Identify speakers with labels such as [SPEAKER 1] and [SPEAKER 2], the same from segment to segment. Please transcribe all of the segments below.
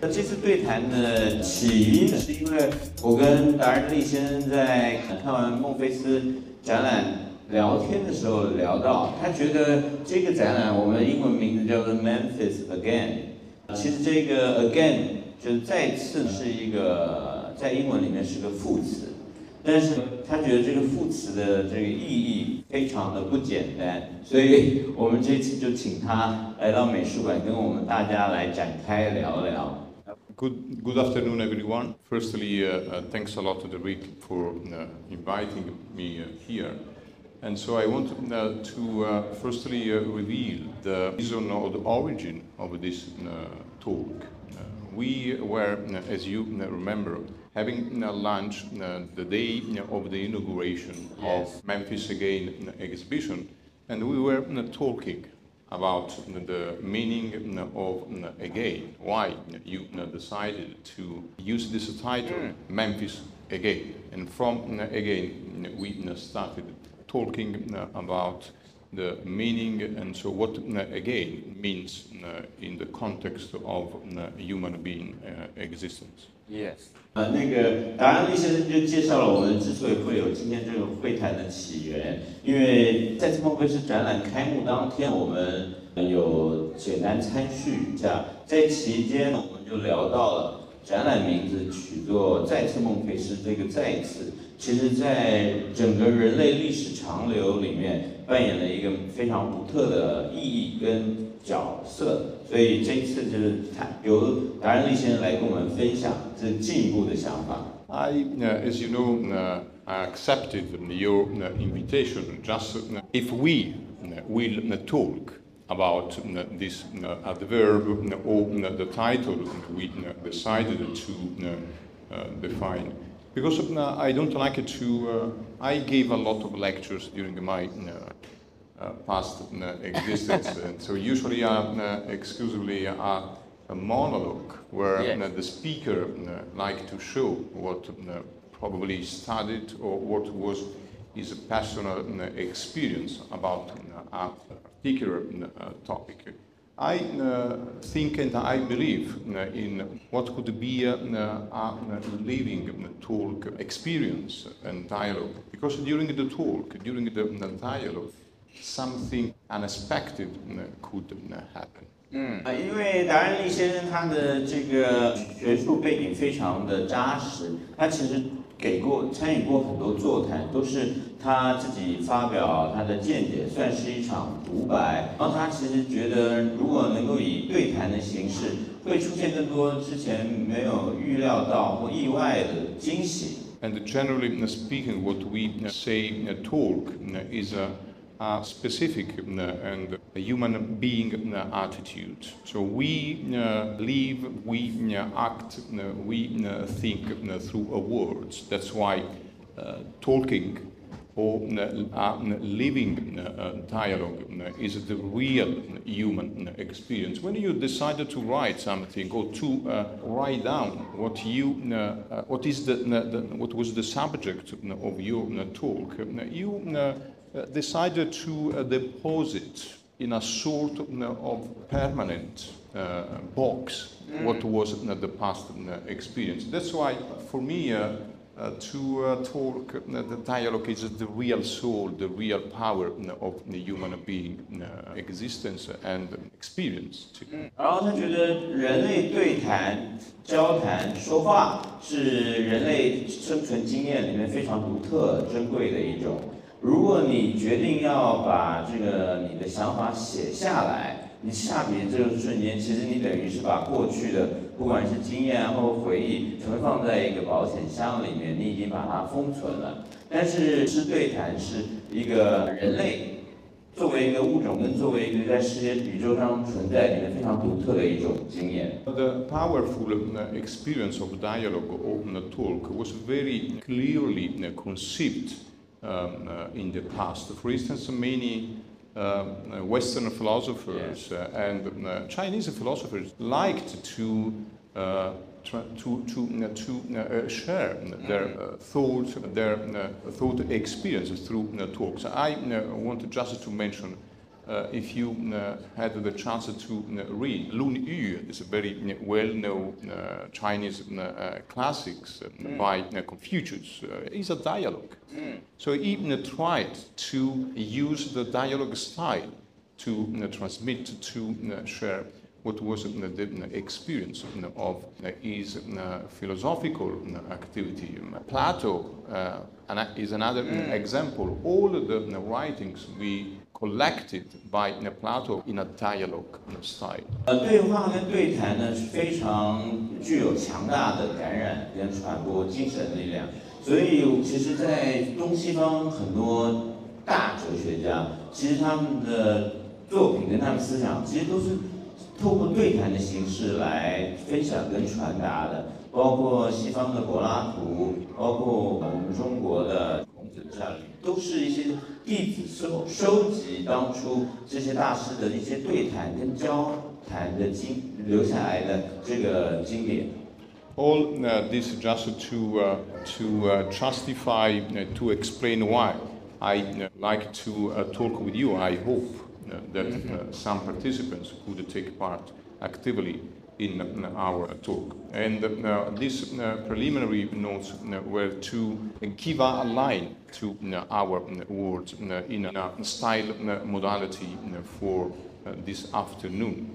[SPEAKER 1] 那这次对谈的起因是因为我跟达人利先生在看完孟菲斯展览聊天的时候聊到，他觉得这个展览我们英文名字叫做 Memphis Again，其实这个 Again 就再次是一个在英文里面是个副词，但是他觉得这个副词的这个意义非常的不简单，所以我们这次就请他来到美术馆跟我们大家来展开聊聊。
[SPEAKER 2] Good, good afternoon, everyone. Firstly, uh, uh, thanks a lot to Derek for uh, inviting me uh, here. And so I want uh, to uh, firstly uh, reveal the reason or the origin of this uh, talk. We were, as you remember, having lunch the day of the inauguration
[SPEAKER 1] Yes.
[SPEAKER 2] of Memphis Again exhibition, and we were talking about the meaning of again, why you decided to use this title, Memphis Again. And from again, we started talking about the meaning and so what again means in the context of human being uh, existence.
[SPEAKER 1] Yes。呃，那个达安利先生就介绍了我们之所以会有今天这个会谈的起源，因为在次孟菲斯展览开幕当天，我们有简单参叙一下，在期间我们就聊到了展览名字取作“再次孟菲斯”，这个“再次”其实在整个人类历史长流里面扮演了一个非常独特的意义跟角色，所以这一次就是他由达仁利先生来跟我们分享这进一步的想法。
[SPEAKER 2] I, uh, as you know, uh, I accepted your uh, invitation. Just uh, if we uh, will uh, talk about this adverb or the title we decided to define. Because I don't like to, I gave a lot of lectures during my past uh, existence. and so usually I'm uh, exclusively a, a monologue where
[SPEAKER 1] Yes.
[SPEAKER 2] uh, the speaker uh, like to show what uh, probably studied or what was his personal uh, experience about uh, a particular uh, topic. I uh, think and I believe uh, in what could be uh, a living uh, talk experience and dialogue. Because during the talk, during the, the dialogue, something unexpected uh, could uh, happen.
[SPEAKER 1] 嗯，呃，因为达人利先生他的这个学术背景非常的扎实，他其实给过参与过很多座谈，都是他自己发表他的见解，算是一场独白。然后他其实觉得，如果能够以对谈的形式，会出现更多之前没有预料到或意外的惊喜。
[SPEAKER 2] And generally speaking, what we say uh, talk uh, is a, specific uh, and human being uh, attitude. So we uh, live, we uh, act, uh, we uh, think through words. That's why talking or living dialogue is the real human experience. When you decided to write something or to write down what you, what is the, what was the subject of your talk, you decided to uh, deposit in a sort of permanent uh, box what was uh, the past uh, experience. That's why, for me, uh, uh, to uh, talk, uh, the dialogue is the real soul, the real power uh, of the human being uh, existence and experience. too.
[SPEAKER 1] 然后他觉得人类对谈、交谈、说话是人类生存经验里面非常独特、珍贵的一种。 如果你决定要把这个你的想法写下来，你下笔的这个瞬间，其实你等于是把过去的不管是经验啊或回忆，存放在一个保险箱里面，你已经把它封存了。但是是对谈是一个人类作为一个物种，跟作为一个在世界宇宙上存在里面非常独特的一种经验。
[SPEAKER 2] The powerful uh, experience of dialogue or the talk was very clearly conceived um, uh, in the past. For instance, many uh, uh, Western philosophers uh, and uh, Chinese philosophers liked to uh, to to uh, to uh, share their uh, thoughts, their uh, thought experiences through talks. I uh, want just to mention Uh, if you uh, had the chance to uh, read Lun Yu, it's a very uh, well-known uh, Chinese uh, uh classics uh, mm. by Confucius. it's a dialogue. Mm. So he tried to use the dialogue style to transmit, to share what was the experience of his philosophical activity. Um, Plato is another mm. example. All the writings we collected by Plato in a dialogue style.
[SPEAKER 1] 呃，对话跟对谈呢是非常具有强大的感染跟传播精神力量。所以，其实，在东西方很多大哲学家，其实他们的作品跟他们思想，其实都是透过对谈的形式来分享跟传达的。包括西方的柏拉图，包括我们中国的。这里都是一些弟子收收集当初这些大师的一些对谈跟交谈的经留下来的这个经典。
[SPEAKER 2] All uh, this just to uh, to uh, justify uh, to explain why I uh, like to uh, talk with you. I hope that mm-hmm. some participants could take part actively in our talk. And uh, these uh, preliminary notes uh, were to give a line to our words in a style modality for this afternoon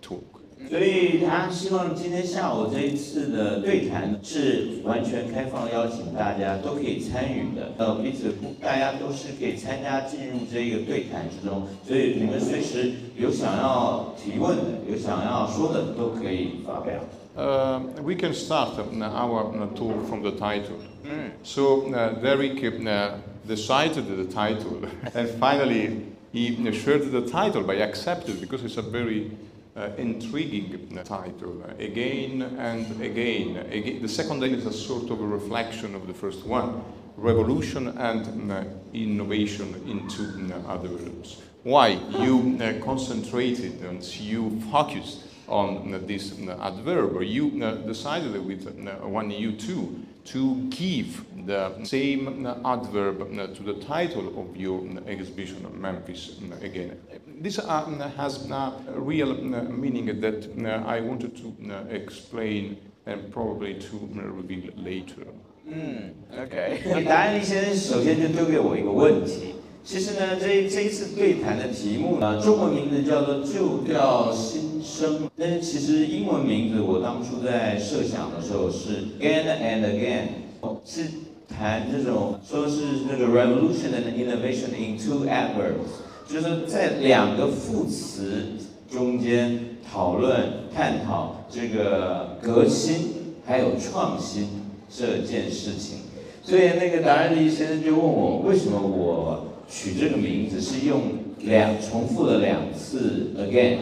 [SPEAKER 2] talk.
[SPEAKER 1] 所以他希望今天下午这一次的对谈是完全开放，邀请大家都可以参与的。呃，彼此大家都是可以参加进入这个对谈之中。所以你们随时有想要提问的、有想要说的，都可以发表。
[SPEAKER 2] Uh, we can start our talk from the title. Mm. So uh, Derek uh, decided the title, and finally he shared the title by accepting because it's a very uh, intriguing title again and again. again. The second name is a sort of a reflection of the first one revolution and uh, innovation into uh, other realms. Why? You uh, concentrated and you focused on uh, this uh, adverb, or you decided with one U2 to give the same adverb to the title of your exhibition, Memphis again. This uh, has a real meaning that I wanted to explain and probably to reveal later.
[SPEAKER 1] 嗯，OK。那达安利先生首先就丢给我一个问题。 其实呢，这这一次对谈的题目呢，中文名字叫做“旧调新生”，但是其实英文名字我当初在设想的时候是 “again and again”，是谈这种说是那个 “revolution and innovation in two adverbs”，就是在两个副词中间讨论探讨这个革新还有创新这件事情。所以那个达尔利先生就问我，为什么我？取这个名字是用两重复了两次 again。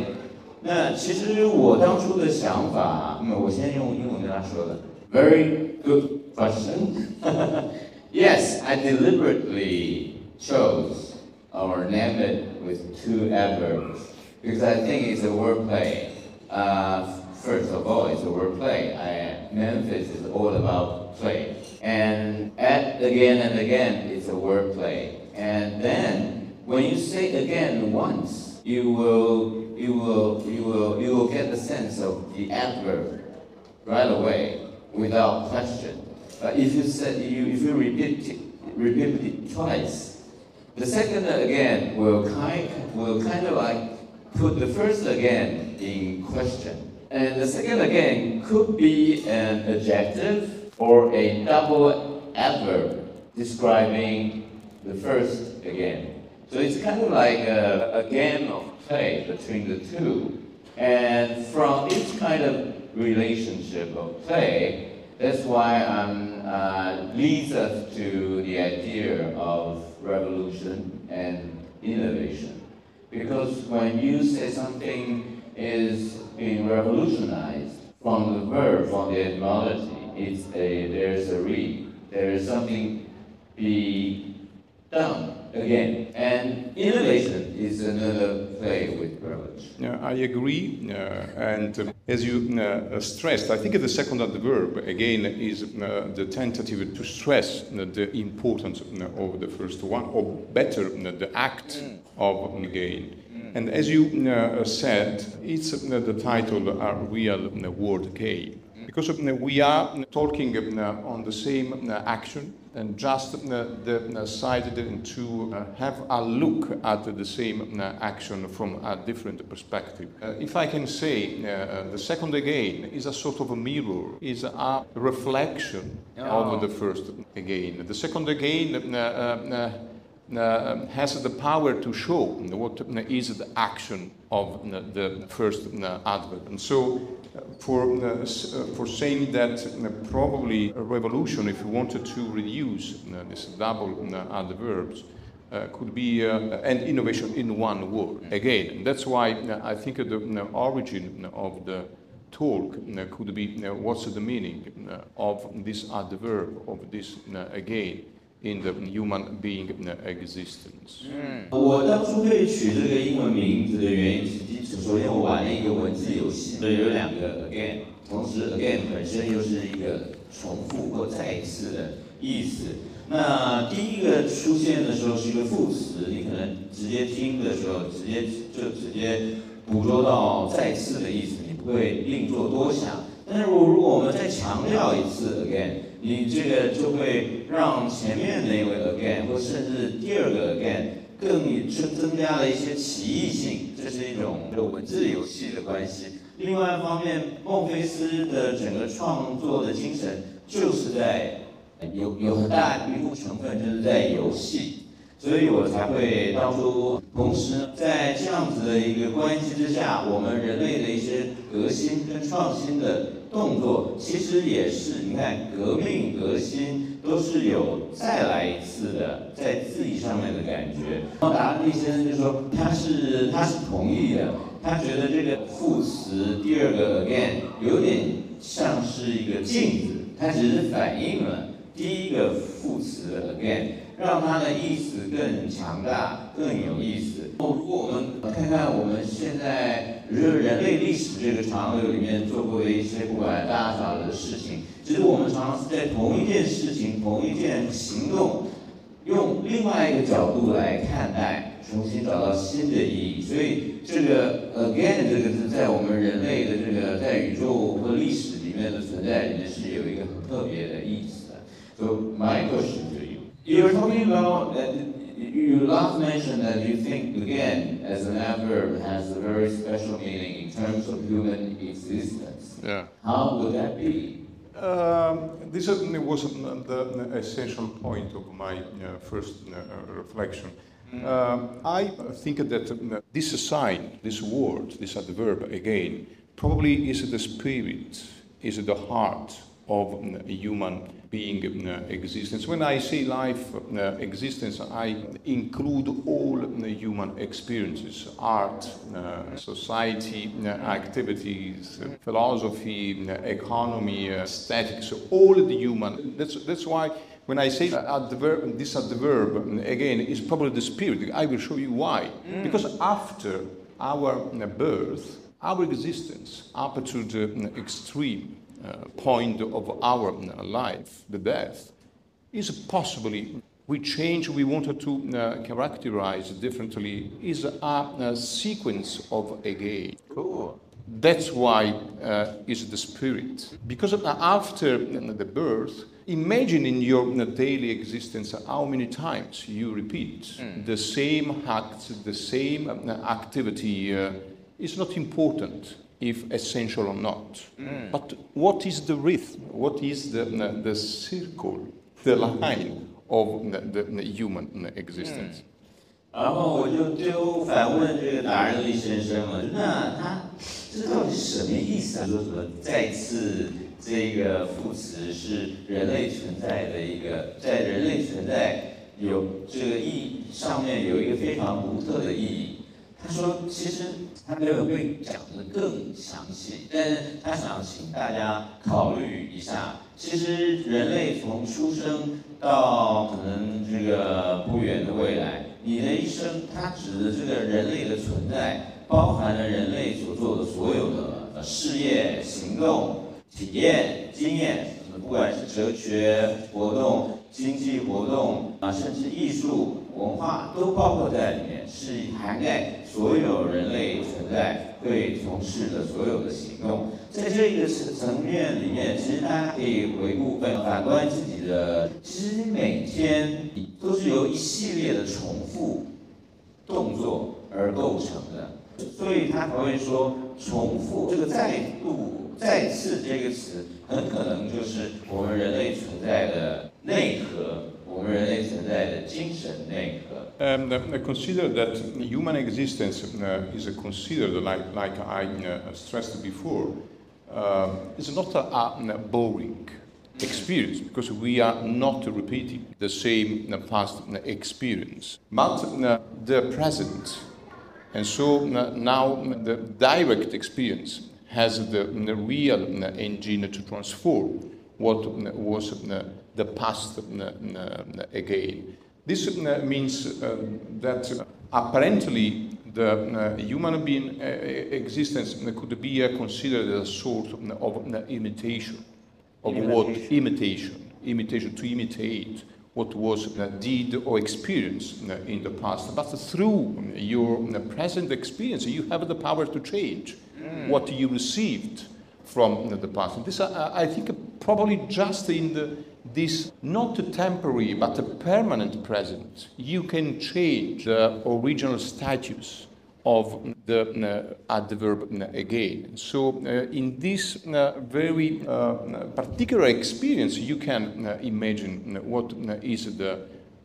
[SPEAKER 1] 那其实我当初的想法，那么我先用英文跟他说的。Very good question. yes, I deliberately chose or named it with two adverbs because I think it's a wordplay. Uh, first of all, it's a wordplay. I, Memphis is all about play. And at again and again, it's a wordplay. And then when you say again once, you will you will you will you will get the sense of the adverb right away without question. But if you say you if you repeat it, repeat it twice, the second again will kind will kind of like put the first again in question. And the second again could be an adjective or a double adverb describing the first again. So it's kind of like a, a game of play between the two. And from this kind of relationship of play, that's why um, uh, leads us to the idea of revolution and innovation. Because when you say something is being revolutionized from the verb, from the etymology, it's a, there's a re, there is something be done again. And innovation is another play with verbs.
[SPEAKER 2] Yeah, I agree. Uh, and uh, as you uh, stressed, I think the second adverb, again, is uh, the tentative to stress uh, the importance uh, of the first one, or better, the act of again. And as you said, it's the title, a real word game. Because we are talking on the same action and just uh, decided uh, to uh, have a look at the same action from a different perspective. If I can say, the second again is a sort of a mirror, is a reflection oh. of the first again. The second again uh, Uh, um, has the power to show what uh, is the action of uh, the first adverb. And so, uh, for, uh, for saying that probably a revolution, if you wanted to reduce this double adverbs, uh, could be uh, an innovation in one word. Again, that's why I think the origin of the talk could be what's the meaning of this adverb, of this again in the human being existence.
[SPEAKER 1] 我当初会取这个英文名字的原因，是首先我玩了一个文字游戏，所以有两个 again，同时 again 本身又是一个重复或再一次的意思。那第一个出现的时候是一个副词，你可能直接听的时候，直接就直接捕捉到再次的意思，你不会另作多想。但是如如果我们再强调一次 again。你这个就会让前面那位 again 或甚至第二个 again 更增增加了一些奇异性，这是一种文字游戏的关系。另外一方面，孟菲斯的整个创作的精神就是在有有很大一部分成分就是在游戏。所以我才会当初，同时在这样子的一个关系之下，我们人类的一些革新跟创新的动作，其实也是你看革命革新都是有再来一次的在字义上面的感觉。然后达利先生就说他是他是同意的，他觉得这个副词第二个 again 有点像是一个镜子，它只是反映了第一个副词 again。让它的意思更强大、更有意思。如果我们看看我们现在人人类历史这个长河里面做过的一些不管大小的事情，其实我们常常是在同一件事情、同一件行动，用另外一个角度来看待，重新找到新的意义。所以这个 again 这个字在我们人类的这个在宇宙或历史里面的存在里面是有一个很特别的意思的。So my question to you. You're talking about that you last mentioned that you think again as an adverb has a very special meaning in terms of human existence.
[SPEAKER 2] Yeah.
[SPEAKER 1] How would that be?
[SPEAKER 2] Um, this certainly was the essential point of my uh, first uh, reflection. Mm. Uh, I think that uh, this sign, this word, this adverb again, probably is the spirit, is the heart of human being uh, existence. When I say life uh, existence, I include all the human experiences, art, uh, society, activities, philosophy, economy, aesthetics, all the human. That's, that's why when I say adverb, this adverb, again, is probably the spirit. I will show you why. Mm. Because after our birth, our existence, up to the extreme, uh, point of our uh, life, the death, is possibly we change we wanted to uh, characterize differently is a, a, sequence of a again.
[SPEAKER 1] Cool.
[SPEAKER 2] That's why uh, is the spirit. Because after the birth, imagine in your daily existence how many times you repeat mm. the same act, the same activity. Uh, is not important if essential or not. Mm. But what is the rhythm? What is the, the circle, the line of the, the human existence?
[SPEAKER 1] 然后我就就反问这个达人利先生了，那他这到底是什么意思啊？说什么再次这个副词是人类存在的一个，在人类存在有这个意义上面有一个非常独特的意义。他说：“其实 他没有会讲的更详细，但是他想请大家考虑一下。其实人类从出生到可能这个不远的未来，你的一生，它指的这个人类的存在，包含了人类所做的所有的呃事业、行动、体验、经验，不管是哲学活动、经济活动啊，甚至艺术文化，都包括在里面，是涵盖所有人类存在对从事的所有的行动。在这个层层面里面，其实大家可以回顾反反观自己的，其实每天都是由一系列的重复动作而构成的，所以他才会说重复这个再度、再次这个词，很可能就是我们人类存在的内核，我们人类存在的精神内核。
[SPEAKER 2] Um, I consider that human existence uh, is considered, like, like I uh, stressed before, uh, is not a, a boring experience because we are not repeating the same uh, past experience, but uh, the present. And so uh, now the direct experience has the, real uh, engine to transform what uh, was uh, the past uh, uh, again. This uh, means uh, that apparently the uh, human being uh, existence could be uh, considered a sort of uh, imitation of what imitation, imitation to imitate what was uh, did or experienced in the past. But through your present experience, you have the power to change what you received from the past. This, uh, I think, probably just in the, this not a temporary but a permanent present, you can change the original status of the uh, adverb uh, again. So, uh, in this uh, very uh, particular experience, you can uh, imagine what uh, the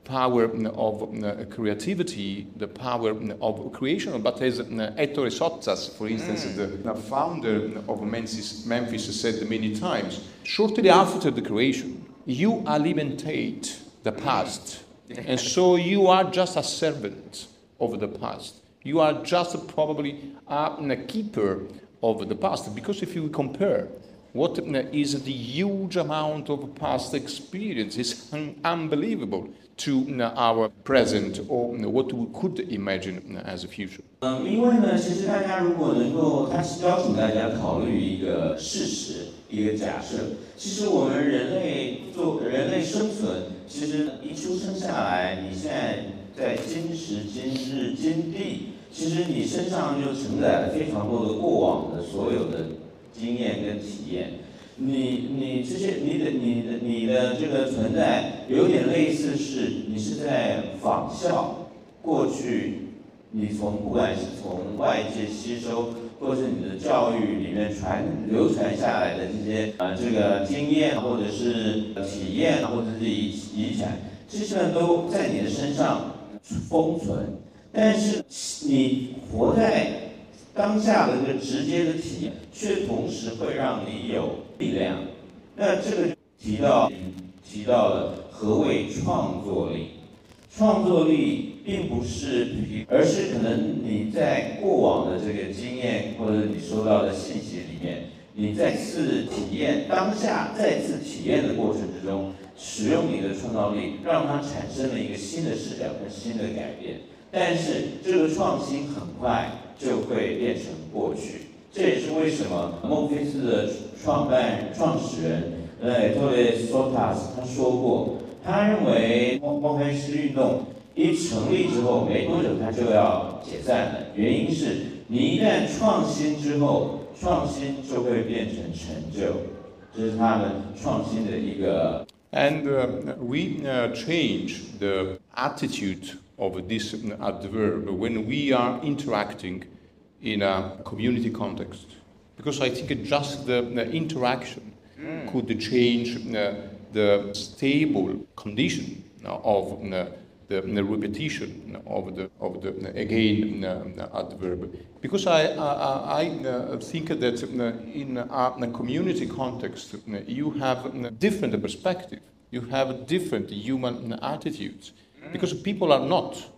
[SPEAKER 2] power of uh, creativity, the power of creation. But as uh, Ettore Sottsass, for instance, the, the founder of Memphis, Memphis, said many times, shortly after the creation, you alimentate the past. And so you are just a servant of the past. You are just probably a, keeper of the past. Because if you compare what is the huge amount of past experience is un- unbelievable to our present or what we could imagine as a future.
[SPEAKER 1] 嗯，因为呢，其实大家如果能够，他是邀请大家考虑一个事实，一个假设。其实我们人类做人类生存，其实一出生下来，你现在在今时今日今地，其实你身上就承载了非常多的过往的所有的经验跟体验。你你这些你的你的你的这个存在，有点类似是你是在仿效过去你从不管是从外界吸收，或是你的教育里面传流传下来的这些呃这个经验，或者是体验，或者是遗遗产，这些呢都在你的身上封存。但是你活在当下的这个直接的体验，却同时会让你有力量。那这个提到提到了何谓创作力？创作力并不是凭，而是可能你在过往的这个经验或者你收到的信息里面，你再次体验当下再次体验的过程之中，使用你的创造力，让它产生了一个新的视角跟新的改变。但是这个创新很快就会变成过去，这也是为什么孟菲斯的创办、创始人呃托雷索塔斯他说过，他认为孟孟菲斯运动一成立之后没多久他就要解散了，原因是你一旦创新之后，创新就会变成成就，这是他们创新的一个
[SPEAKER 2] And uh, we uh, change the attitude of this adverb when we are interacting in a community context. Because I think just the, the interaction could change uh, the stable condition of uh, the, the repetition of the, of the again uh, adverb. Because I, I, I uh, think that uh, in a, community context, uh, you have a different perspective, you have different human attitudes. Because people are not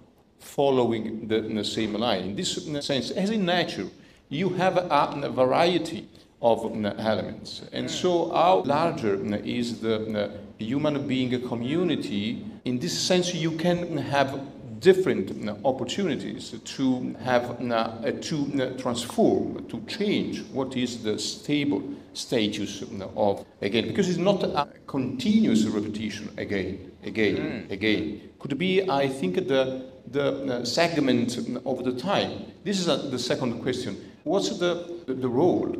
[SPEAKER 2] following the, the same line. In this sense, as in nature, you have a, a variety of uh, elements. And so, how larger uh, is the uh, human being a community? In this sense, you can have different uh, opportunities to have uh, uh, to uh, transform, to change what is the stable status uh, of again, because it's not a continuous repetition again, again, mm. again. Could be, I think, the the uh, segment of the time. This is the second question. What's the the role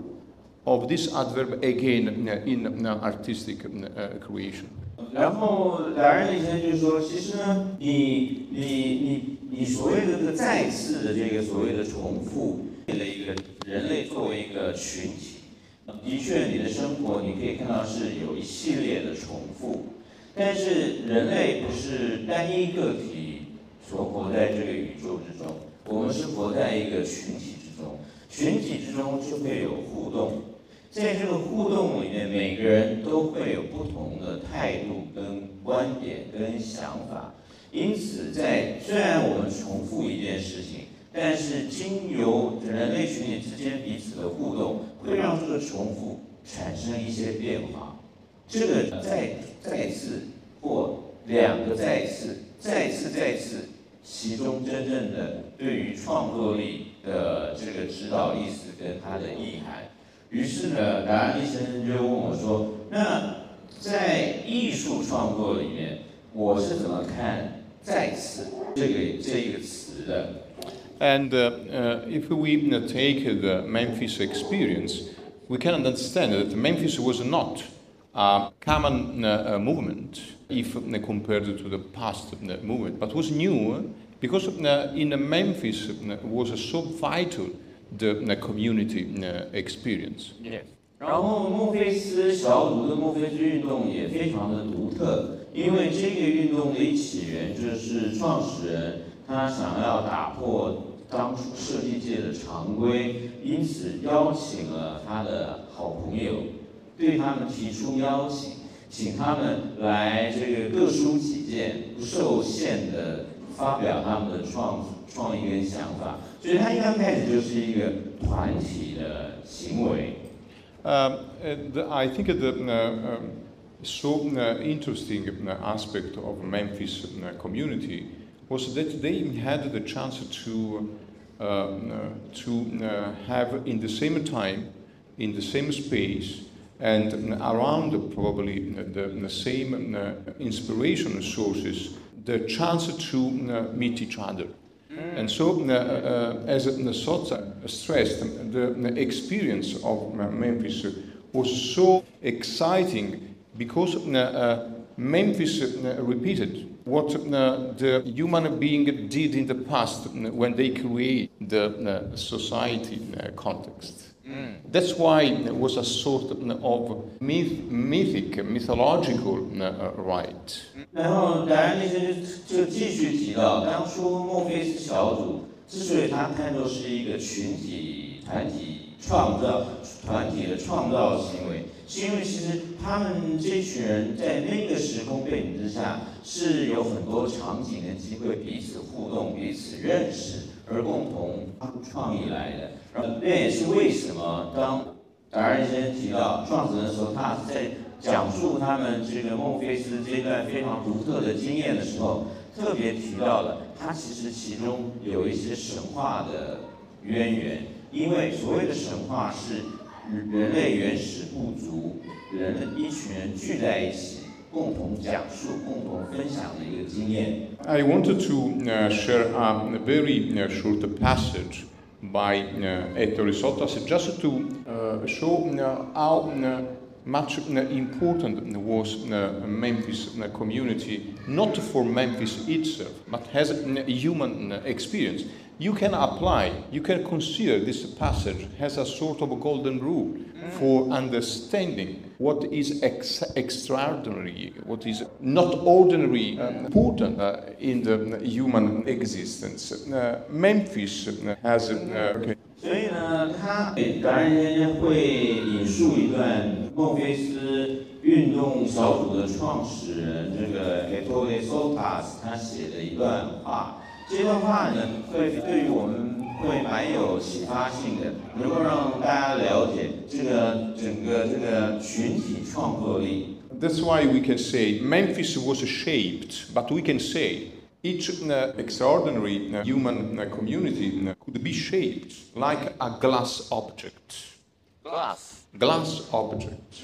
[SPEAKER 2] of this adverb again in artistic creation?
[SPEAKER 1] 然后达人的医生就说，其实呢，你你你你所谓的这个再次的这个所谓的重复的一个人类作为一个群体，的确你的生活你可以看到是有一系列的重复，但是人类不是单一个体所活在这个宇宙之中，我们是活在一个群体之中，群体之中就会有互动。在这个互动里面，每个人都会有不同的态度、跟观点、跟想法。因此，在虽然我们重复一件事情，但是经由人类群体之间彼此的互动，会让这个重复产生一些变化。这个再再次或两个再次、再次再次，其中真正的对于创作力的这个指导意思跟它的意涵。于是呢，达安医生就问我说：“那在艺术创作里面，我是怎么看‘再次’这个这一个词的？”
[SPEAKER 2] And uh, uh, if we uh, take the Memphis experience, we can understand that Memphis was not a common uh, movement if uh, compared to the past uh, movement, but was new because in Memphis was so vital the, community uh, experience.
[SPEAKER 1] Yes. 然后墨菲斯小组的墨菲斯运动也非常的独特，因为这个运动的起源就是创始人他想要打破当初设计界的常规，因此邀请了他的好朋友，对他们提出邀请，请他们来这个各抒己见，不受限的发表他们的创创意跟想法，所以他一刚开始就是一个团体的行为。
[SPEAKER 2] Um, the, I think the uh, um, so uh, interesting aspect of Memphis community was that they had the chance to uh, to have in the same time, in the same space, and around probably the, the same inspiration sources the chance to uh, meet each other. Mm. And so, uh, uh, as Sottsass stressed, the, the experience of Memphis was so exciting because Memphis repeated what the human being did in the past when they create the society context. Mm. That's why it was a sort of myth, mythic, mythological uh, right.
[SPEAKER 1] 然后，达人那些就就继续提到，当初墨菲斯小组之所以他看作是一个群体、团体创造、团体的创造行为，是因为其实他们这群人在那个时空背景之下是有很多场景的机会，彼此互动、彼此认识。而共同发出创意来的，然后这也是为什么当达尔先生提到创始人的时候，他是在讲述他们这个孟菲斯这段非常独特的经验的时候，特别提到了他其实其中有一些神话的渊源，因为所谓的神话是人类原始部族人一群人聚在一起。
[SPEAKER 2] I wanted to uh, share a very uh, short passage by uh, Ettore Sottsass just to uh, show uh, how uh, much important was Memphis community, not for Memphis itself, but as a human experience you can apply, you can consider this passage as a sort of a golden rule for understanding what is ex- extraordinary, what is not ordinary, uh, important uh, in the human existence. Uh, Memphis uh, has. Okay.
[SPEAKER 1] 所以呢，他达人先会引述一段墨菲斯运动小组的创始人这个 Ettore Sottsass 他写的一段话。这段话呢，会对于我们会蛮有启发性的，能够让大家了解这个整个这个群体创作力。
[SPEAKER 2] That's why we can say Memphis was shaped, but we can say Each uh, extraordinary uh, human uh, community uh, could be shaped like a glass object.
[SPEAKER 3] Glass.
[SPEAKER 2] Glass object.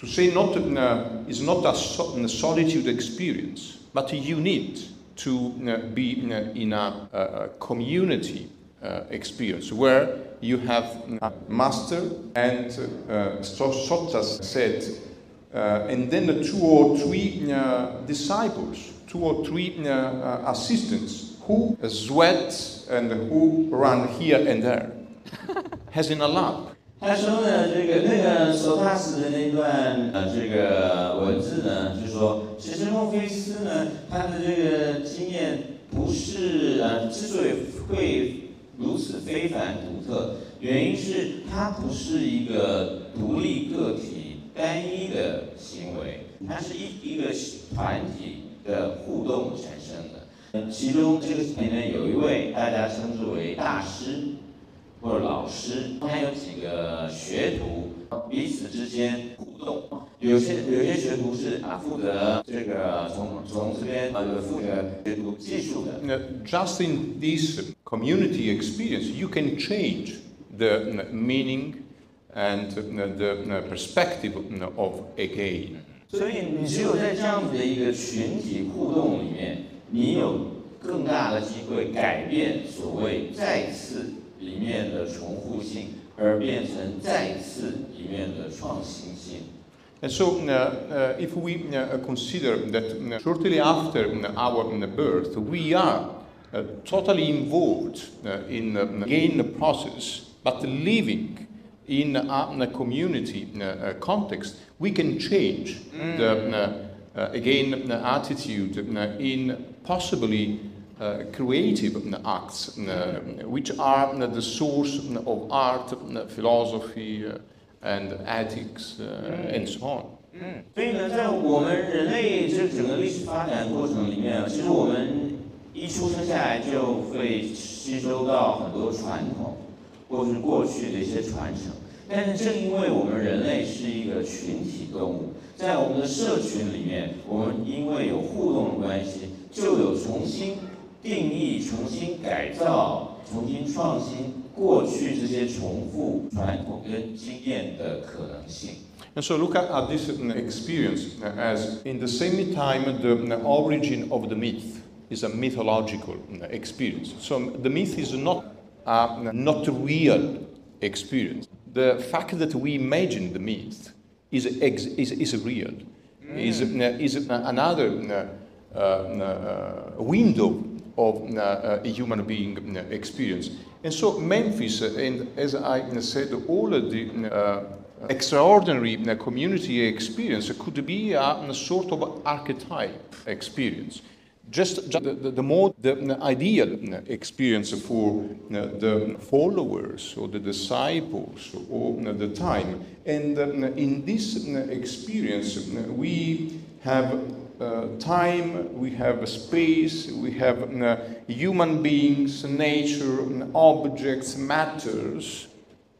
[SPEAKER 2] To say not uh, is not a, so- a solitude experience, but you need to uh, be uh, in a, community uh, experience where you have a master and uh, so Sottsass said, uh, and then the two or three uh, disciples, two or three uh, uh, assistants who sweat and who run here and there, as in a lab.
[SPEAKER 1] 他说呢，这个那个索帕斯的那段呃这个文字呢，就说其实孟菲斯呢，他的这个经验不是呃之所以会如此非凡独特，原因是它不是一个独立个体单一的行为，它是一一个团体的互动产生的。其中这个里面有一位大家称之为大师，或者老师，他有几个学徒，彼此之间互动。有些有些学徒是啊负责这个从从这边呃负责学徒技术的
[SPEAKER 2] ，Now, just in this community experience, you can change the uh, meaning and uh, the uh, perspective uh, of again.
[SPEAKER 1] 所以你只有在这样子的一个群体互动里面，你有更大的机会改变所谓再次 里面的重复性，而变成再次里面的创新性。
[SPEAKER 2] And so, uh, uh, if we uh, consider that uh, shortly after uh, our uh, birth, we are uh, totally involved uh, in uh, again process, but living in a, a community uh, uh, context, we can change the uh, uh, again uh, attitude uh, in possibly uh, creative uh, acts, uh, which are uh, the source of art, uh, philosophy, uh, and ethics, uh, and so on.
[SPEAKER 1] 嗯所以呢，在我们人类这整个历史发展过程里面，其实我们一出生下来就会吸收到很多传统，或是过去的一些传承。但是正因为我们人类是一个群体动物，在我们的社群里面，我们因为有互动的关系，就有重新定义、重新改造、重新创新过去这些重复传统跟经验的可能性。
[SPEAKER 2] And so look at, at this uh, experience uh, as in the same time the uh, origin of the myth is a mythological uh, experience. So the myth is not a not real experience. The fact that we imagine the myth is, ex- is, is real, is, uh, is another uh, uh, uh, window of uh, a human being uh, experience. And so Memphis, uh, and as I uh, said, all of the uh, extraordinary uh, community experience could be a, sort of archetype experience. Just, the, the, more the ideal uh, experience for uh, the followers or the disciples or uh, the time. And in this uh, experience, uh, we have uh, time, we have space, we have uh, human beings, nature, objects, matters,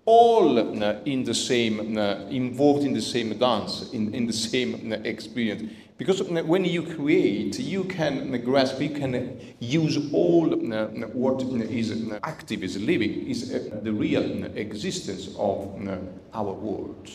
[SPEAKER 2] all uh, in the same, uh, involved in the same dance, in, in the same uh, experience. Because uh, when you create, you can uh, grasp, you can uh, use all uh, what is uh, active, is living, is uh, the real uh, existence of uh, our world.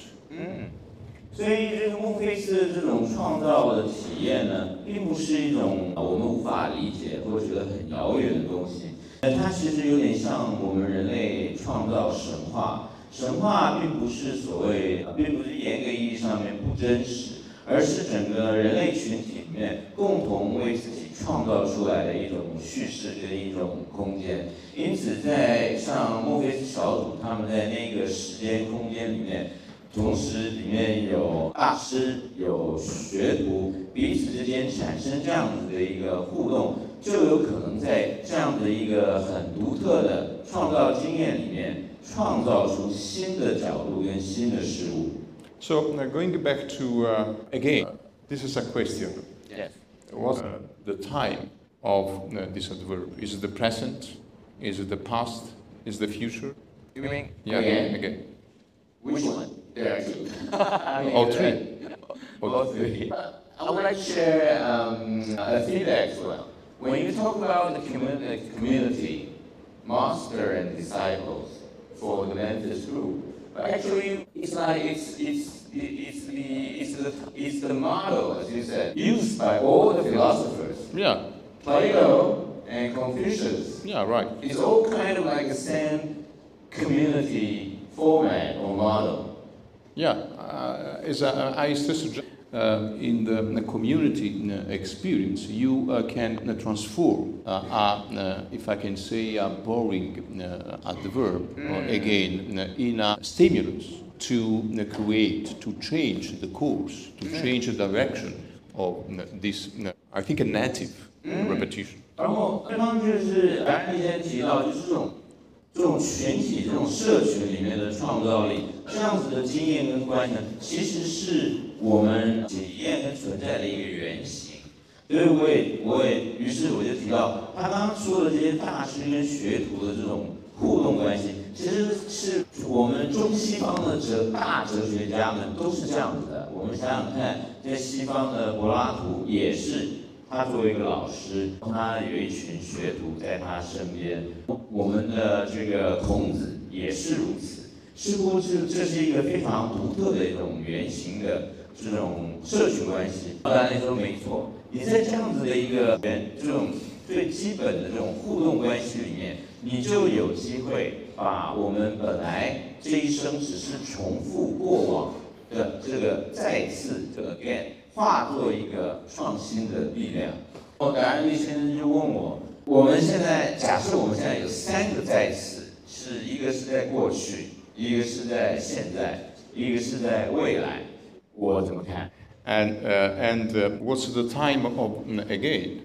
[SPEAKER 1] 所以这个孟菲斯的这种创造的体验呢，并不是一种我们无法理解或者觉得很遥远的东西。呃，它其实有点像我们人类创造神话。神话并不是所谓，并不是严格意义上面不真实，而是整个人类群体里面共同为自己创造出来的一种叙事跟一种空间。因此，在像孟菲斯小组他们在那个时间空间里面。同时，里面有大师、有学徒，彼此之间产生这样子的一个互动，就有可能在这样的一个很独特的创造经验里面，创造出新的角度跟新的事物。
[SPEAKER 2] So, uh, going back to, uh, again, this is a question.
[SPEAKER 3] Yes.
[SPEAKER 2] What's uh, the time of uh, this adverb? Is it the present? Is it the past? Is it the future?
[SPEAKER 3] You mean
[SPEAKER 2] Yeah,
[SPEAKER 1] Again.
[SPEAKER 2] again.
[SPEAKER 1] Which one? There are two.
[SPEAKER 2] All three.
[SPEAKER 1] All three. I would like to share um, a feedback as well. when you talk about the community, community, master and disciples for the Memphis group, but actually it's like it's it's it's the it's the it's the model, as you said, used by all the philosophers,
[SPEAKER 2] Yeah,
[SPEAKER 1] Plato and Confucius.
[SPEAKER 2] yeah, right.
[SPEAKER 1] It's all kind of like the same community format or model.
[SPEAKER 2] Yeah, uh, as I, I stressed uh, in the, the community uh, experience, you uh, can uh, transform, uh, a, uh, if I can say, a boring uh, adverb or again uh, in a stimulus to uh, create, to change the course, to change the direction of uh, this, uh, I think, a native repetition.
[SPEAKER 1] 然后刚刚就是白安先提到，就是这种这种群体、这种社群里面的创造力， 这样子的经验跟观念，其实是我们体验跟存在的一个原型。所以我也我也，于是我就提到，他刚刚说的这些大师跟学徒的这种互动关系，其实是我们中西方的哲大哲学家们都是这样子的。我们想想看，这些西方的柏拉图也是。他作为一个老师，他有一群学徒在他身边。我们的这个孔子也是如此，似乎是这是一个非常独特的一种原型的这种社群关系。当然说没错，你在这样子的一个这种最基本的这种互动关系里面，你就有机会把我们本来这一生只是重复过往的这个再次的 again。化作一个创新的力量。哦，达安利先生就问我，我们现在假设我们现在有三个再次，是一个是在过去，一个是在现在，一个是在未来，我怎么看？
[SPEAKER 2] And, uh, and uh, what's the time of uh, again?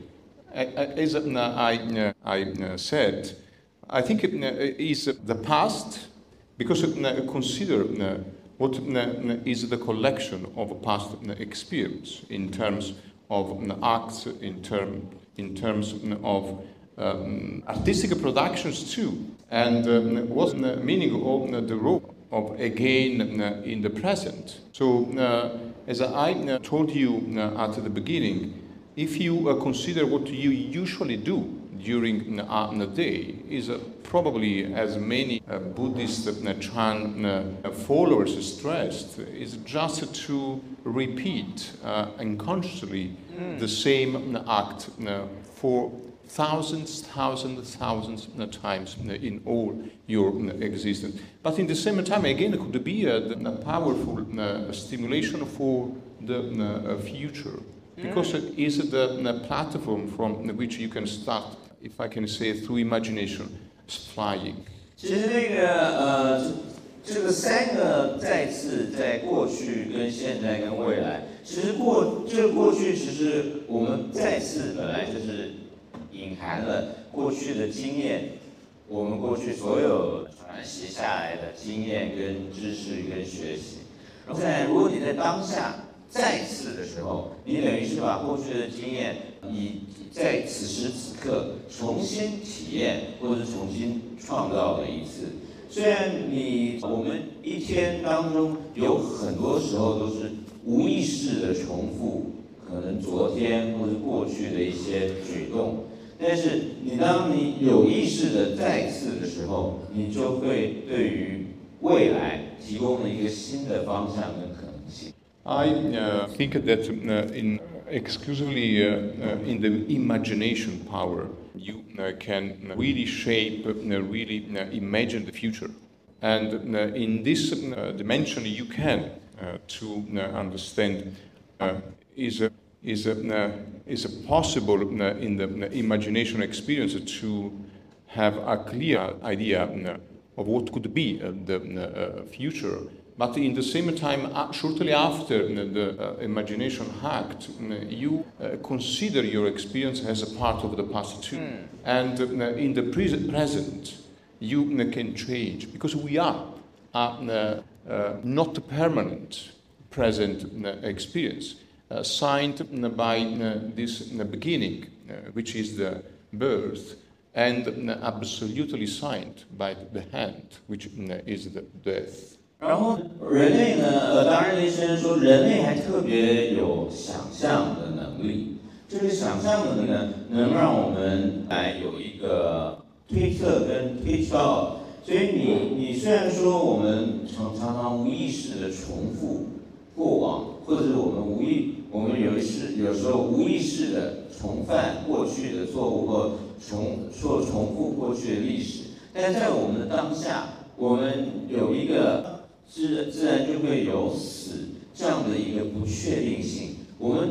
[SPEAKER 2] I- I- As uh, I, uh, I uh, said, I think it uh, is the past because uh, consider uh, what uh, is the collection of past uh, experience in terms of uh, acts, in, term, in terms of um, artistic productions too, and um, what's the meaning of the role of again uh, in the present. So, uh, as I uh, told you uh, at the beginning, if you uh, consider what you usually do during the day, is uh, probably as many Buddhist Chan followers stressed, is just to repeat unconsciously the same act for thousands, thousands, thousands of times in all your existence. But in the same time, again, it could be a, a powerful uh, stimulation for the uh, future. Because it is the, the platform from which you can start, if I can say, through imagination, flying.
[SPEAKER 1] 其实那个呃，这这个三个再次在过去、跟现在、跟未来，其实过这个过去，其实我们再次本来就是 隐含了过去的经验，我们过去所有传习下来的经验、跟知识、跟学习。然后在如果你在当下再次的时候，你等于是把过去的经验以在此时此刻重新体验或者重新创造了一次。虽然你我们一天当中有很多时候都是无意识的重复，可能昨天或者过去的一些举动，但是你当你有意识的再次的时候，你就会对于未来提供了一个新的方向跟可能性。
[SPEAKER 2] I uh, think that uh, in exclusively uh, uh, in the imagination power, you uh, can really shape, uh, really uh, imagine the future. And uh, in this uh, dimension, you can uh, to uh, understand uh, is a, is a, uh, is a possible uh, in the uh, imagination experience to have a clear idea uh, of what could be uh, the uh, future. But in the same time, shortly after the imagination act, you consider your experience as a part of the past too. Hmm. And uh, in the present, you can change because we are uh, not a permanent present experience, signed uh, by uh, this uh, beginning, uh, which is the birth, and uh, absolutely signed by the hand, which uh, is the death.
[SPEAKER 1] 然后人类呢，呃，当然，雷先生说人类还特别有想象的能力， 这个想象能力呢，能让我们来有一个推测跟推敲。所以你你虽然说我们常常常无意识的重复过往， 或者我们无意我们有一时有时候无意识的重犯过去的错误或重说重复过去的历史，但在我们的当下，我们有一个自自然就会有死这样的一个不确定性。我们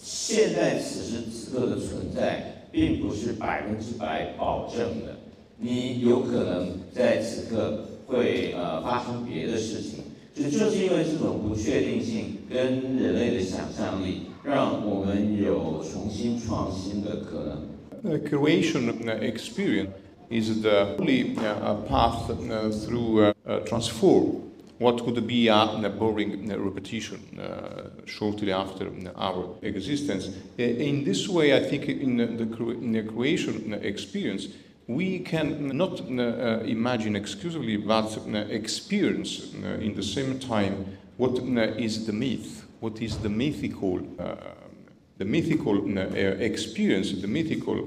[SPEAKER 1] 现在此时此刻的存在，并不是百分之百保证的。你有可能在此刻会呃发生别的事情，就就是因为这种不确定性跟人类的想象力，让我们有重新创新的可能。
[SPEAKER 2] The creation uh, experience is the only uh, path uh, through uh, uh, transform what could be a, a boring uh, repetition uh, shortly after uh, our existence. Uh, In this way, I think in the, cre- in the creation experience, we can not uh, uh, imagine exclusively, but uh, experience uh, in the same time what uh, is the myth, what is the mythical. Uh, the mythical experience, the mythical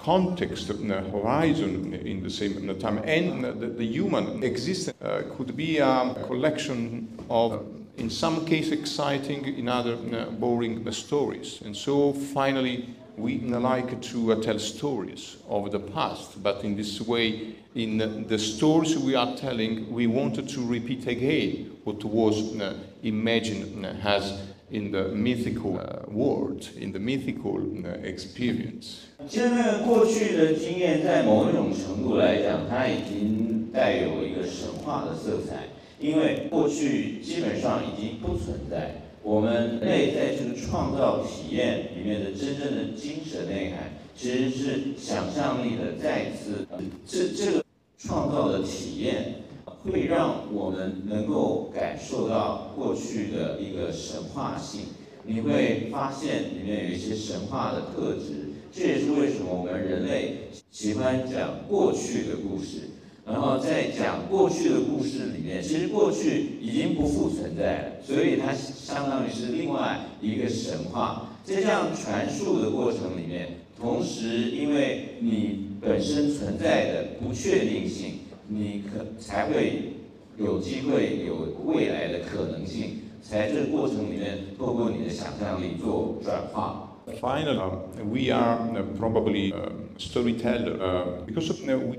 [SPEAKER 2] context, horizon in the same time, and the, human existence could be a collection of, in some case, exciting, in other, boring stories. And so, finally, we like to uh, tell stories of the past, but in this way, in uh, the stories we are telling, we wanted to repeat again what was uh, imagined uh, as in the mythical uh, world, in the mythical uh, experience.
[SPEAKER 1] 其实那个过去的经验，在某一种程度来讲，它已经带有一个神话的色彩，因为过去基本上已经不存在。 我们人类在这个创造体验里面的真正的精神内涵，其实是想象力的再次，这这个创造的体验，会让我们能够感受到过去的一个神话性。你会发现里面有一些神话的特质，这也是为什么我们人类喜欢讲过去的故事。然后在讲过去的故事里面，其实过去已经不复存在了，所以它相当于是另外一个神话。在这样传述的过程里面，同时因为你本身存在的不确定性，你可才会有机会有未来的可能性，在这个过程里面，透过你的想象力做转化。
[SPEAKER 2] Finally, we are probably storyteller because of, uh, we,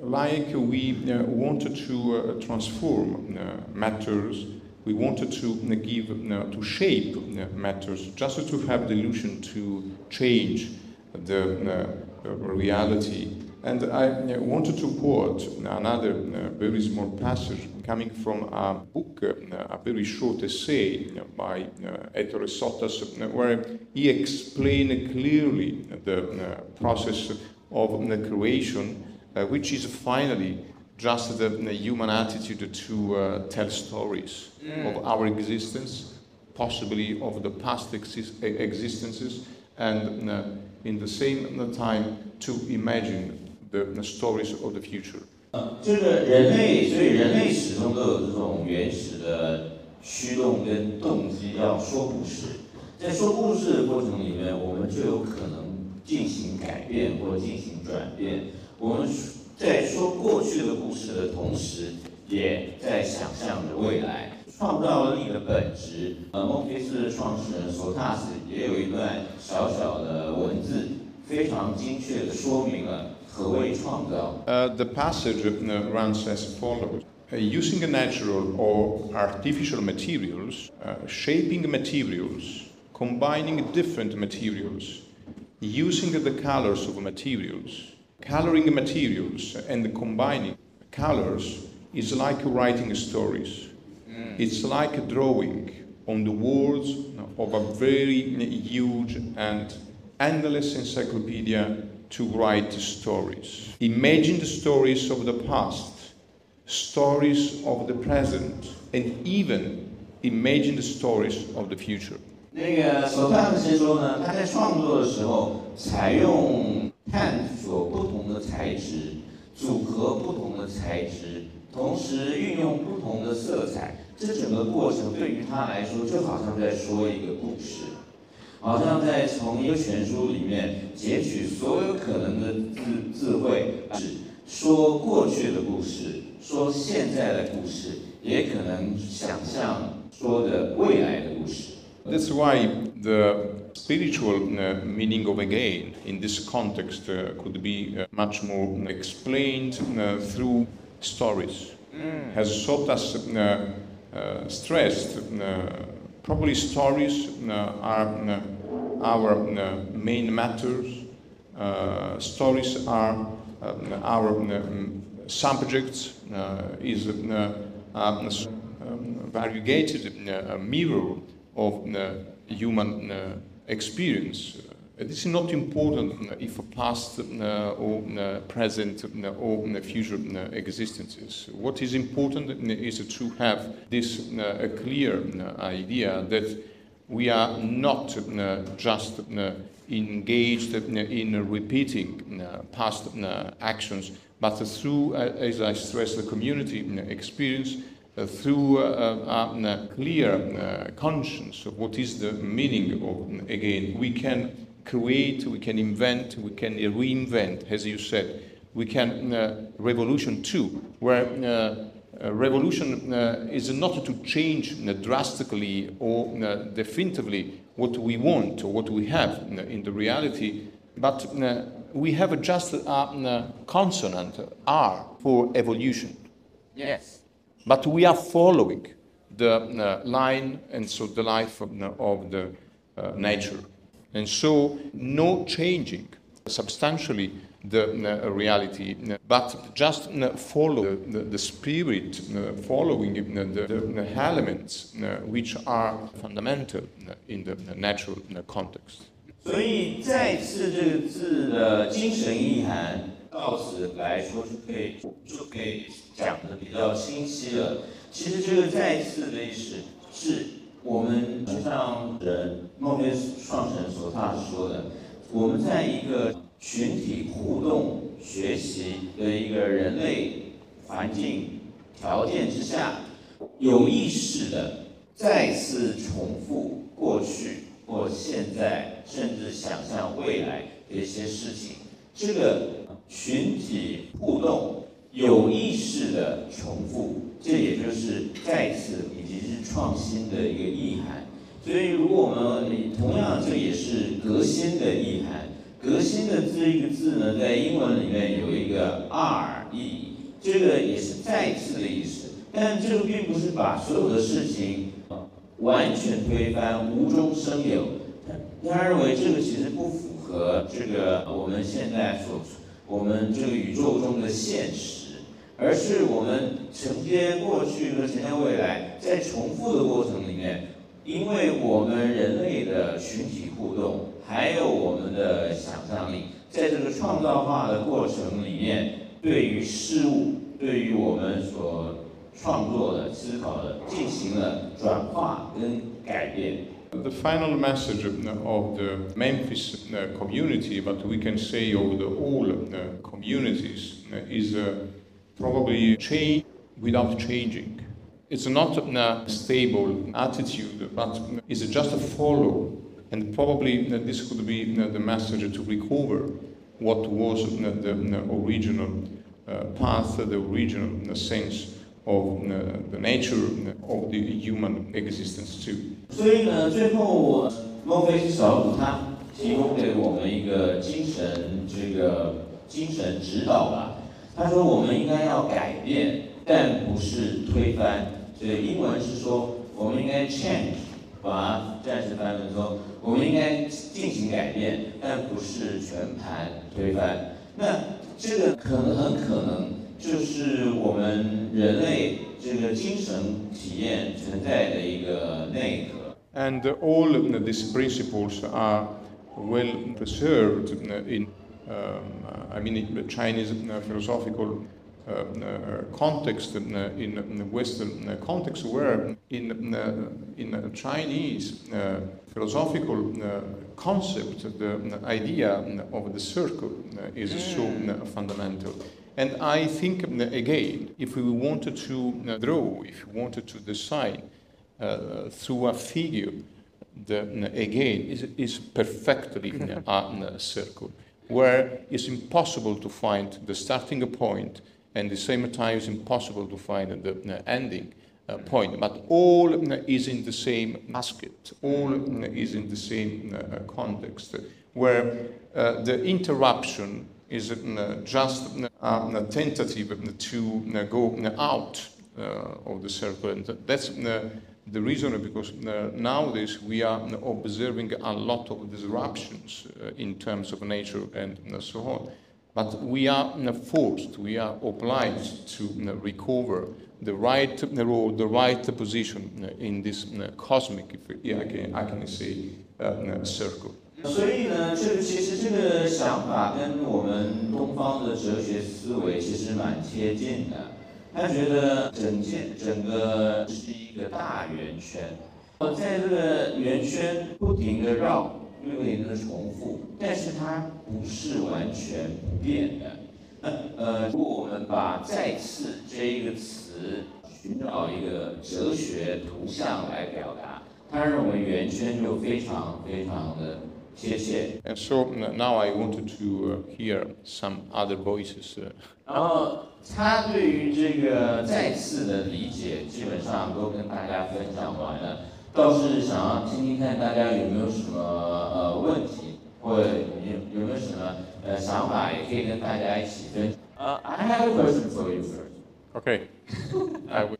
[SPEAKER 2] like we uh, wanted to uh, transform uh, matters, we wanted to uh, give uh, to shape uh, matters, just to have the illusion to change the reality. And I wanted to quote another very small passage coming from a book, a very short essay by Ettore Sottsass, uh, where he explained clearly the process of the creation, which is finally just the, the human attitude to uh, tell stories of our existence, possibly of the past exis- existences, and uh, in the same time to imagine the, the stories of the future.
[SPEAKER 1] 这个人类，所以人类始终都有这种原始的驱动跟动机，要说故事。在说故事的过程里面，我们就有可能进行改变或进行转变。 我们在说过去的故事的同时，也在想象着未来。创造力的本质，呃，孟菲斯的创始人索塔斯也有一段小小的文字，非常精确的说明了何谓创造。
[SPEAKER 2] Uh, the passage uh, runs as follows Uh, Using natural or artificial materials, uh, shaping materials, combining different materials, using the colors of materials, coloring materials, and combining colors is like writing stories. It's like drawing on the walls of a very huge and endless encyclopedia to write stories. Imagine the stories of the past, stories of the present, and even imagine the stories of the future.
[SPEAKER 1] 那个索帕特先说呢，他在创作的时候采用 探索不同的材质，组合不同的材质，同时运用不同的色彩，这整个过程对于他来说就好像在说一个故事。好像在从一个全书里面截取所有可能的智智慧，是说过去的故事，说现在的故事，也可能想象说的未来的故事。
[SPEAKER 2] That's why the spiritual uh, meaning of again in this context uh, could be uh, much more explained through stories. Has Sottsass stressed, probably stories are our main matters. Uh, stories are our um, subjects, uh, is uh, um, variegated uh, mirror of human experience. This is not important uh, if a past uh, or uh, present uh, or uh, future uh, existences. What is important is to have this a clear idea that we are not just engaged in repeating past actions, but through, as I stress, the community experience, through uh, a clear uh, conscience of what is the meaning of again, we can create, we can invent, we can reinvent, as you said. We can uh, revolution too, where uh, revolution uh, is not to change uh, drastically or definitively what we want or what we have in the reality, but we have just a consonant R for evolution.
[SPEAKER 3] Yes.
[SPEAKER 2] But we are following the uh, line and so the life of, the- of the uh, nature. And so no changing substantially the uh, reality, uh, but just uh, follow the, the spirit, uh, following uh, the, the elements uh, which are fundamental uh, in the natural uh, context.
[SPEAKER 1] 所以“再次”这个字的精神意涵，到此来说就可以就可以 讲的比较清晰了。其实这个“再次”的历史是我们就像人孟菲创始人所他说的，我们在一个群体互动学习的一个人类环境条件之下，有意识的再次重复过去或现在，甚至想象未来的一些事情。这个群体互动有意识的重复，这也就是再次以及是创新的一个意涵。所以，如果我们同样，这也是革新的意涵。革新的这一个字呢，在英文里面有一个 R E，这个也是再次的意思。但这个并不是把所有的事情完全推翻、无中生有。他他认为这个其实不符合这个我们现在所处我们这个宇宙中的现实，而是我们承接过去和承接未来，在重复的过程里面，因为我们人类的群体互动，还有我们的想象力，在这个创造化的过程里面，对于事物，对于我们所创作的、思考的，进行了转化跟改变。
[SPEAKER 2] The final message of the Memphis uh, community, but we can say of the all uh, communities, uh, is uh, probably change without changing. It's not a stable attitude, but it's just a follow. And probably uh, this could be uh, the message to recover what was the original path, the original sense of uh, the nature of the human existence too.
[SPEAKER 1] 所以呢，最后孟菲斯小组他提供给我们一个精神这个精神指导吧。他说我们应该要改变，但不是推翻。所以英文是说我们应该 change，把暂时翻成说我们应该进行改变，但不是全盘推翻。那这个可能很可能就是我们人类这个精神体验存在的一个内核。
[SPEAKER 2] And all uh, these principles are well preserved uh, in, um, I mean, in the Chinese uh, philosophical uh, uh, context, uh, in, in the Western uh, context, where in, uh, in uh, Chinese uh, philosophical uh, concept, the idea of the circle uh, is so uh, fundamental. And I think, uh, again, if we wanted to uh, draw, if we wanted to design uh, through a figure the, again, is, is perfectly a circle, where it's impossible to find the starting point and the same time it's impossible to find the ending. Uh, point, but all uh, is in the same basket, all uh, is in the same uh, context, where uh, the interruption is uh, just a tentative to go out of the circle. And that's the reason because nowadays we are observing a lot of disruptions in terms of nature and so on. But we are forced, we are obliged to recover the right role, the right position in this cosmic, if I can, I can say, uh, circle.
[SPEAKER 1] 所以呢，这个其实这个想法跟我们东方的哲学思维其实蛮贴近的。他觉得整件整个是一个大圆圈，我在这个圆圈不停的绕，不停的重复，但是它不是完全不变的。呃，如果我们把“再次”这一个词寻找一个哲学图像来表达，他认为圆圈就非常非常的 贴切。
[SPEAKER 2] And so now I wanted to hear some other voices.
[SPEAKER 1] 然后他对于这个“再次”的理解，基本上都跟大家分享完了。倒是想要听听看大家有没有什么呃问题，或者有有没有什么呃想法，也可以跟大家一起分。Uh, I have a question for you first.
[SPEAKER 2] Okay. I will.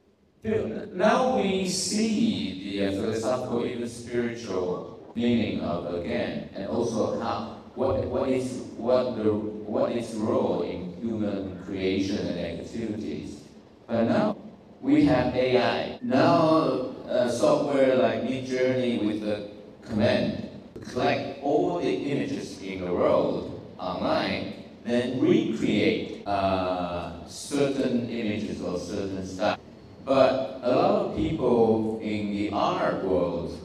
[SPEAKER 1] Now we see the philosophical, even spiritual meaning of again, and also how what what is what the what its role in human creation and activities. But now we have AI. Now uh, software like Midjourney with the command collect all the images in the world online, then recreate uh, certain images or certain stuff. But a lot of people in the art world,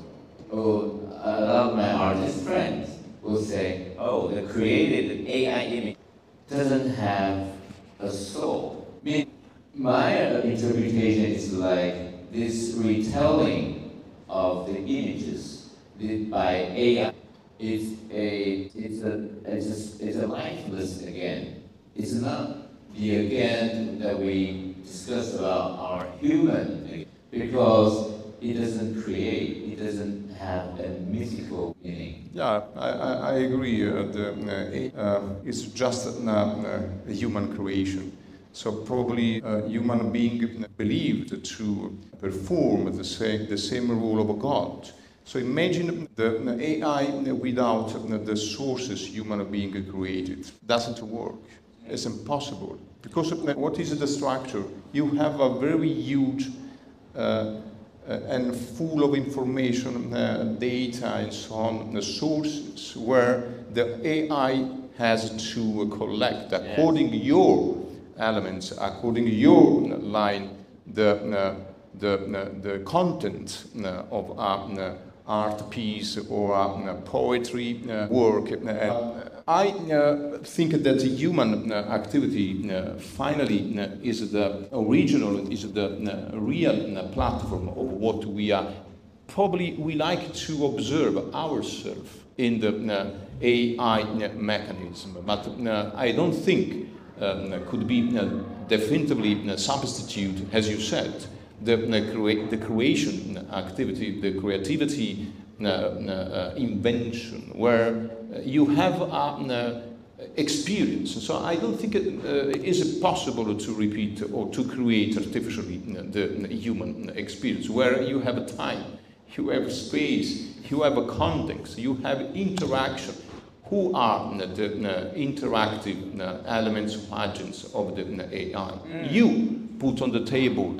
[SPEAKER 1] or a lot of my artist friends, will say, oh, the created AI image doesn't have a soul. I mean, my interpretation is like this retelling of the images by AI is a it's a it's a, it's a lifeless again. It's not the again that we discuss about our human because it doesn't create, it doesn't have a mythical meaning.
[SPEAKER 2] Yeah, I, I, agree. Uh, the, uh, uh, it's just uh, a human creation. So probably a human being believed to perform the same, the same role of a God. So imagine the AI without the sources human being created. Doesn't work. It's impossible. Because what is the structure? You have a very huge uh, and full of information, uh, data, and so on, the sources where the AI has to collect according yes. your elements, according your line, the, uh, the, uh, the content uh, of uh, art piece or uh, poetry uh, work. Uh, I uh, think that the human activity uh, finally is the original, is the real platform of what we are. Probably we like to observe ourselves in the AI mechanism, but I don't think um, could be definitively a substitute, as you said, the, the, the creation uh, activity, the creativity, uh, uh, invention, where uh, you have an uh, experience. So I don't think it uh, is possible to repeat or to create artificially the human experience, where you have time, you have space, you have a context, you have interaction. Who are the interactive elements, agents of the AI? Mm. You put on the table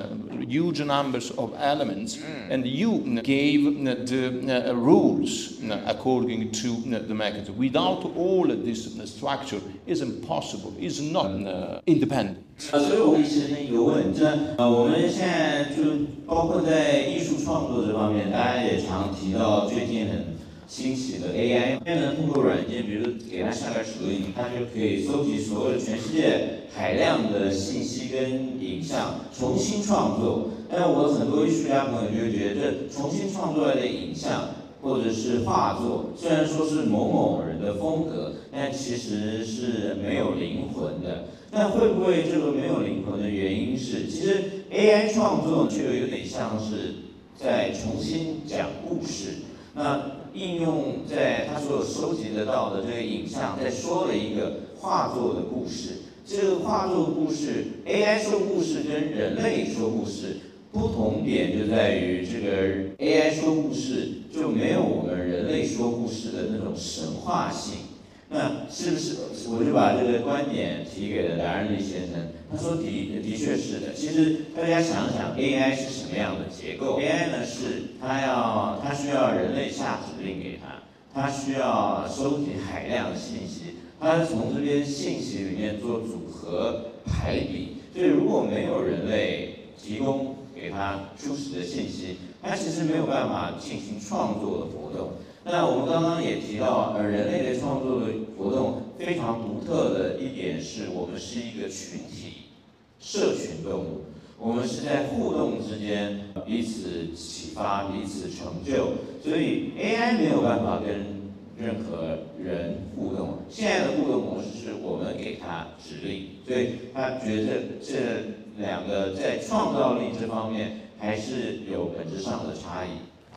[SPEAKER 2] huge numbers of elements, mm. and you gave the uh, rules according to the mechanism. Without all this structure, is impossible. Is not uh, independent.
[SPEAKER 1] 所以我们其实一个问，这呃，我们现在就包括在艺术创作这方面，大家也常提到最近很 兴起的 AI，现在通过软件，比如给它下个指令，它就可以搜集所有全世界海量的信息跟影像，重新创作。但我很多艺术家朋友就会觉得，重新创作来的影像或者是画作，虽然说是某某人的风格，但其实是没有灵魂的。那会不会这个没有灵魂的原因是，其实 AI 创作却有点像是在重新讲故事。那应用在他所有收集得到的这个影像，在说了一个画作的故事。这个画作故事，AI 说故事跟人类说故事不同点就在于，这个 AI 说故事就没有我们人类说故事的那种神话性。那是不是？我就把这个观点提给了达人利先生，他说的的确是的。其实大家想想，AI 是什么样的结构？AI 呢是它要它需要人类下指令给它，它需要收集海量的信息。它从这边信息里面做组合排比，所以如果没有人类提供给它初始的信息，它其实没有办法进行创作的活动。那我们刚刚也提到，呃，人类的创作的活动非常独特的一点是我们是一个群体社群动物，我们是在互动之间彼此启发、彼此成就，所以 AI 没有办法跟。任何人互动，现在的互动模式是我们给他指令，所以他觉得这两个在创造力这方面还是有本质上的差异。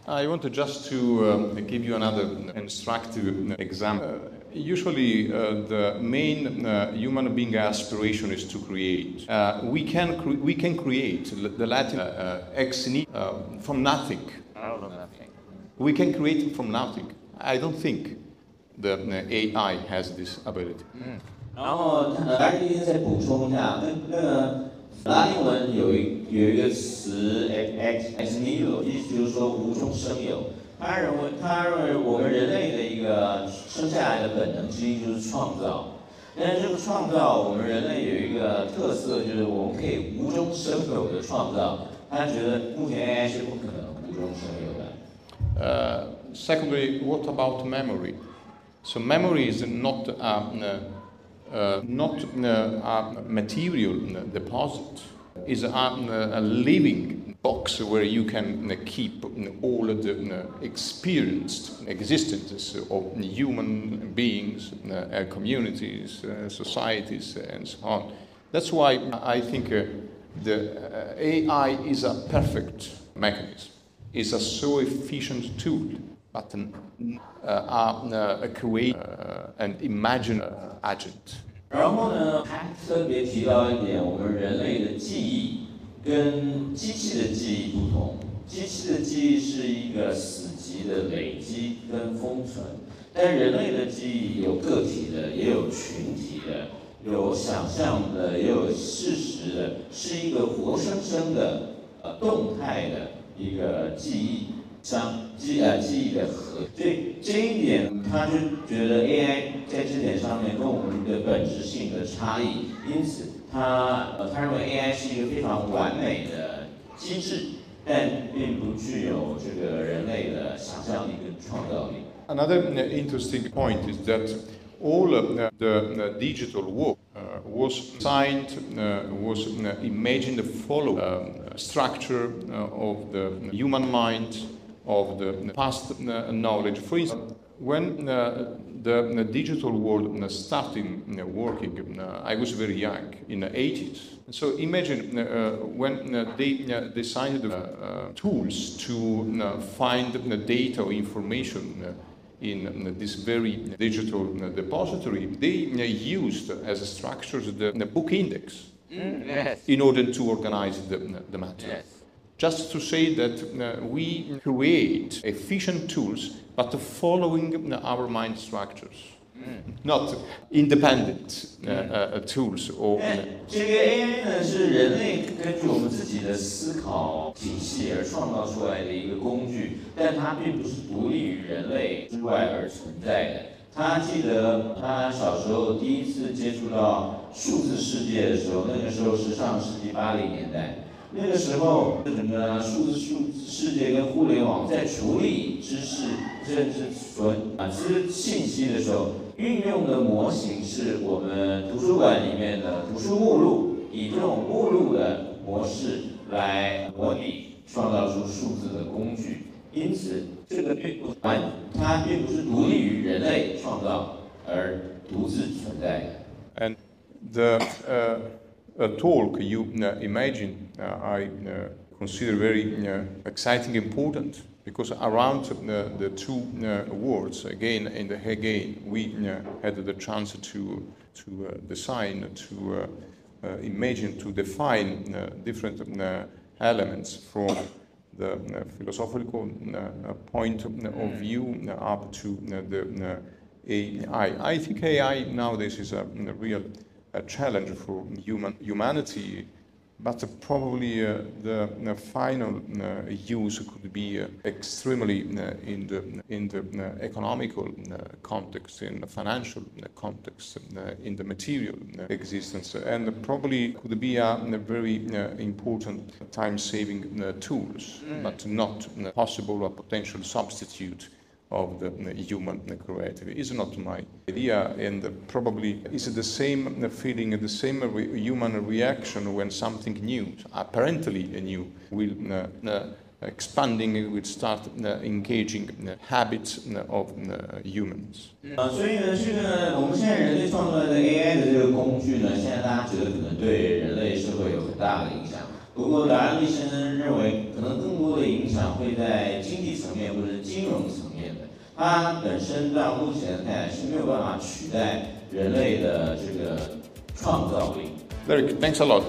[SPEAKER 2] I want to just to uh, give you another instructive example. Uh, usually, uh, the main uh, human being aspiration is to create. Uh, we can cre- we can create the Latin uh, ex nihilo from nothing.
[SPEAKER 3] Out of nothing.
[SPEAKER 2] We can create from nothing. I don't think the AI has this ability.
[SPEAKER 1] 然后呃，达人医生再补充一下，那那个 拉丁文有一有一个词 ex ex nihilo，意思就是说无中生有。他认为他认为我们人类的一个生下来的本能之一就是创造，但是这个创造我们人类有一个特色，就是我们可以无中生有的创造。他觉得目前 AI 是不可能无中生有的。
[SPEAKER 2] Uh, secondly, what about memory? So memory is not a, uh, uh, not uh, a material deposit. is a, a living box where you can keep all of the experienced existences of human beings, uh, communities, uh, societies, and so on. That's why I think uh, the AI is a perfect mechanism. It's a so efficient tool, button uh, a, a create uh, an imagine agent.
[SPEAKER 1] 然后呢，还特别提到一点，我们人类的记忆跟机器的记忆不同。机器的记忆是一个死寂的累积跟封存，但人类的记忆有个体的，也有群体的，有想象的，也有事实的，是一个活生生的呃动态的一个记忆。像记呃记忆的核，所以这一点他就觉得 AI 在这点上面跟我们的本质性的差异，因此他呃他认为 AI 是一个非常完美的机制，但并不具有这个人类的想象力跟创造力。
[SPEAKER 2] Another uh, interesting point is that all uh, the uh, digital work uh, was designed, uh, was uh, imagined the follow um, structure uh, of the human mind, of the past uh, knowledge. For instance, when uh, the, the digital world uh, started uh, working, uh, I was very young, in the 80s. So imagine uh, uh when they designed uh, tools to find the data or information in this very digital depository, they used as structures the, the book index mm,
[SPEAKER 3] Yes.
[SPEAKER 2] in order to organize the, the matter.
[SPEAKER 3] Yes.
[SPEAKER 2] Just to say that uh, we create efficient tools, but following our mind structures, not independent uh, uh, tools or
[SPEAKER 1] 但这个 AI 呢，是人类根据我们自己的思考体系而创造出来的一个工具，但它并不是独立于人类之外而存在的。他记得他小时候第一次接触到数字世界的时候，那个时候是上世纪八零年代。 那个时候，整个数字数世界跟互联网在处理知识甚至存啊知信息的时候，运用的模型是我们图书馆里面的图书目录，以这种目录的模式来模拟创造出数字的工具。因此，这个并不完，它并不是独立于人类创造而独自存在的。
[SPEAKER 2] And the uh, talk you uh, imagine, uh, I uh, consider very uh, exciting, important, because around the two uh, words, again and again, we uh, had the chance to to design, to imagine, to define different elements from the philosophical point of view up to the AI. I think AI nowadays is a real a challenge for human humanity, but probably uh, the, the final uh, use could be uh, extremely uh, in the in the uh, economical context, in the financial context, in the material existence, and probably could be a, very uh, important time-saving uh, tools, but not a possible or potential substitute of the uh, human creativity. Is not my idea, and probably is the same feeling, the same re- human reaction when something new, apparently new, will uh, uh, expanding, will start uh, engaging uh, habits uh, of uh, humans.
[SPEAKER 1] 呃，所以呢，这个我们现在人类创造的 AI 的这个工具呢，现在大家觉得可能对人类社会有很大的影响。不过，达安利先生认为，可能更多的影响会在经济层面或者是金融层面的。 它本身到目前看是没有办法取代人类的这个创造力。
[SPEAKER 2] Derek, thanks a lot.